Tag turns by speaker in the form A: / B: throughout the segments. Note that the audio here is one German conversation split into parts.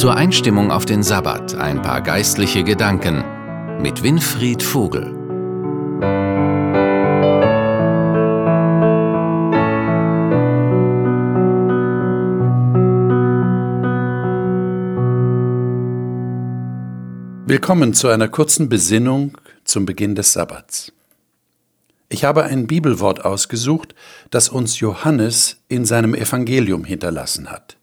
A: Zur Einstimmung auf den Sabbat ein paar geistliche Gedanken mit Winfried Vogel.
B: Willkommen zu einer kurzen Besinnung zum Beginn des Sabbats. Ich habe ein Bibelwort ausgesucht, das uns Johannes in seinem Evangelium hinterlassen hat.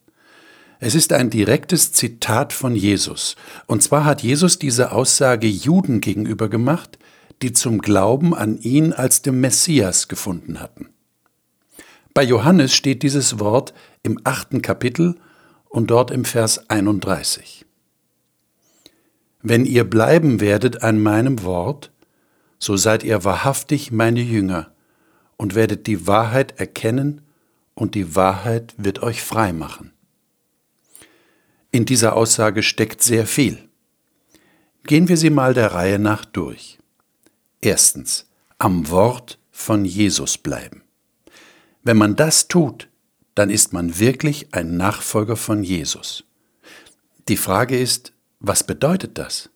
B: Es ist ein direktes Zitat von Jesus. Und zwar hat Jesus diese Aussage Juden gegenüber gemacht, die zum Glauben an ihn als dem Messias gefunden hatten. Bei Johannes steht dieses Wort im achten Kapitel und dort im Vers 31. Wenn ihr bleiben werdet an meinem Wort, so seid ihr wahrhaftig meine Jünger und werdet die Wahrheit erkennen und die Wahrheit wird euch frei machen. In dieser Aussage steckt sehr viel. Gehen wir sie mal der Reihe nach durch. Erstens, am Wort von Jesus bleiben. Wenn man das tut, dann ist man wirklich ein Nachfolger von Jesus. Die Frage ist, was bedeutet das?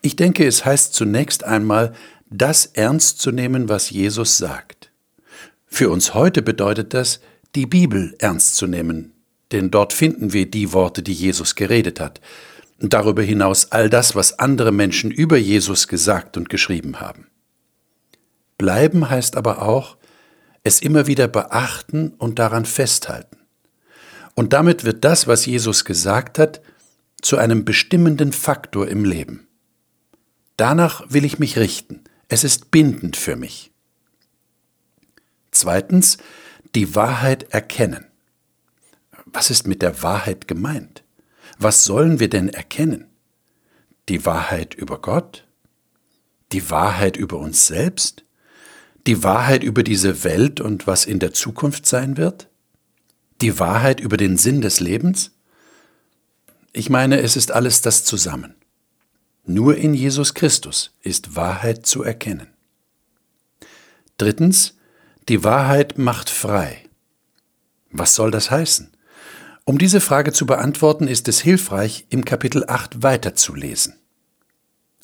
B: Ich denke, es heißt zunächst einmal, das ernst zu nehmen, was Jesus sagt. Für uns heute bedeutet das, die Bibel ernst zu nehmen, denn dort finden wir die Worte, die Jesus geredet hat. Und darüber hinaus all das, was andere Menschen über Jesus gesagt und geschrieben haben. Bleiben heißt aber auch, es immer wieder beachten und daran festhalten. Und damit wird das, was Jesus gesagt hat, zu einem bestimmenden Faktor im Leben. Danach will ich mich richten. Es ist bindend für mich. Zweitens, die Wahrheit erkennen. Was ist mit der Wahrheit gemeint? Was sollen wir denn erkennen? Die Wahrheit über Gott? Die Wahrheit über uns selbst? Die Wahrheit über diese Welt und was in der Zukunft sein wird? Die Wahrheit über den Sinn des Lebens? Ich meine, es ist alles das zusammen. Nur in Jesus Christus ist Wahrheit zu erkennen. Drittens, die Wahrheit macht frei. Was soll das heißen? Um diese Frage zu beantworten, ist es hilfreich, im Kapitel 8 weiterzulesen.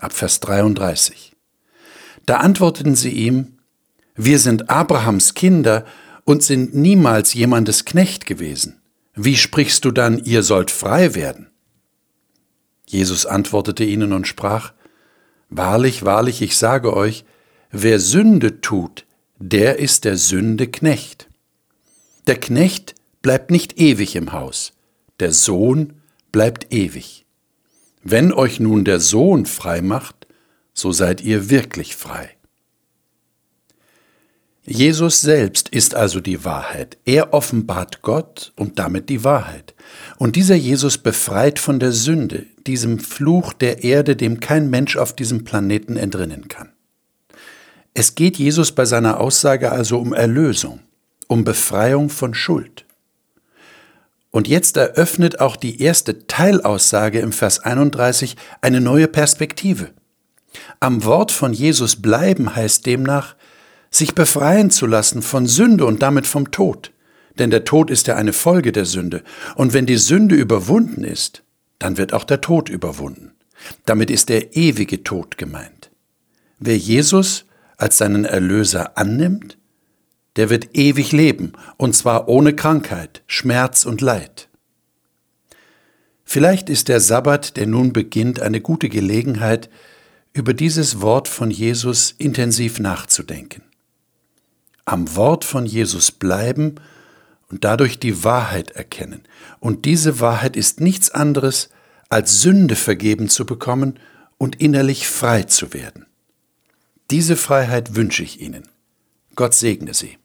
B: Ab Vers 33. Da antworteten sie ihm, wir sind Abrahams Kinder und sind niemals jemandes Knecht gewesen. Wie sprichst du dann, ihr sollt frei werden? Jesus antwortete ihnen und sprach, Wahrlich, wahrlich, ich sage euch, wer Sünde tut, der ist der Sünde Knecht. Der Knecht bleibt nicht ewig im Haus, der Sohn bleibt ewig. Wenn euch nun der Sohn frei macht, so seid ihr wirklich frei. Jesus selbst ist also die Wahrheit. Er offenbart Gott und damit die Wahrheit. Und dieser Jesus befreit von der Sünde, diesem Fluch der Erde, dem kein Mensch auf diesem Planeten entrinnen kann. Es geht Jesus bei seiner Aussage also um Erlösung, um Befreiung von Schuld. Und jetzt eröffnet auch die erste Teilaussage im Vers 31 eine neue Perspektive. Am Wort von Jesus bleiben heißt demnach, sich befreien zu lassen von Sünde und damit vom Tod. Denn der Tod ist ja eine Folge der Sünde. Und wenn die Sünde überwunden ist, dann wird auch der Tod überwunden. Damit ist der ewige Tod gemeint. Wer Jesus als seinen Erlöser annimmt, der wird ewig leben, und zwar ohne Krankheit, Schmerz und Leid. Vielleicht ist der Sabbat, der nun beginnt, eine gute Gelegenheit, über dieses Wort von Jesus intensiv nachzudenken. Am Wort von Jesus bleiben und dadurch die Wahrheit erkennen. Und diese Wahrheit ist nichts anderes, als Sünde vergeben zu bekommen und innerlich frei zu werden. Diese Freiheit wünsche ich Ihnen. Gott segne Sie.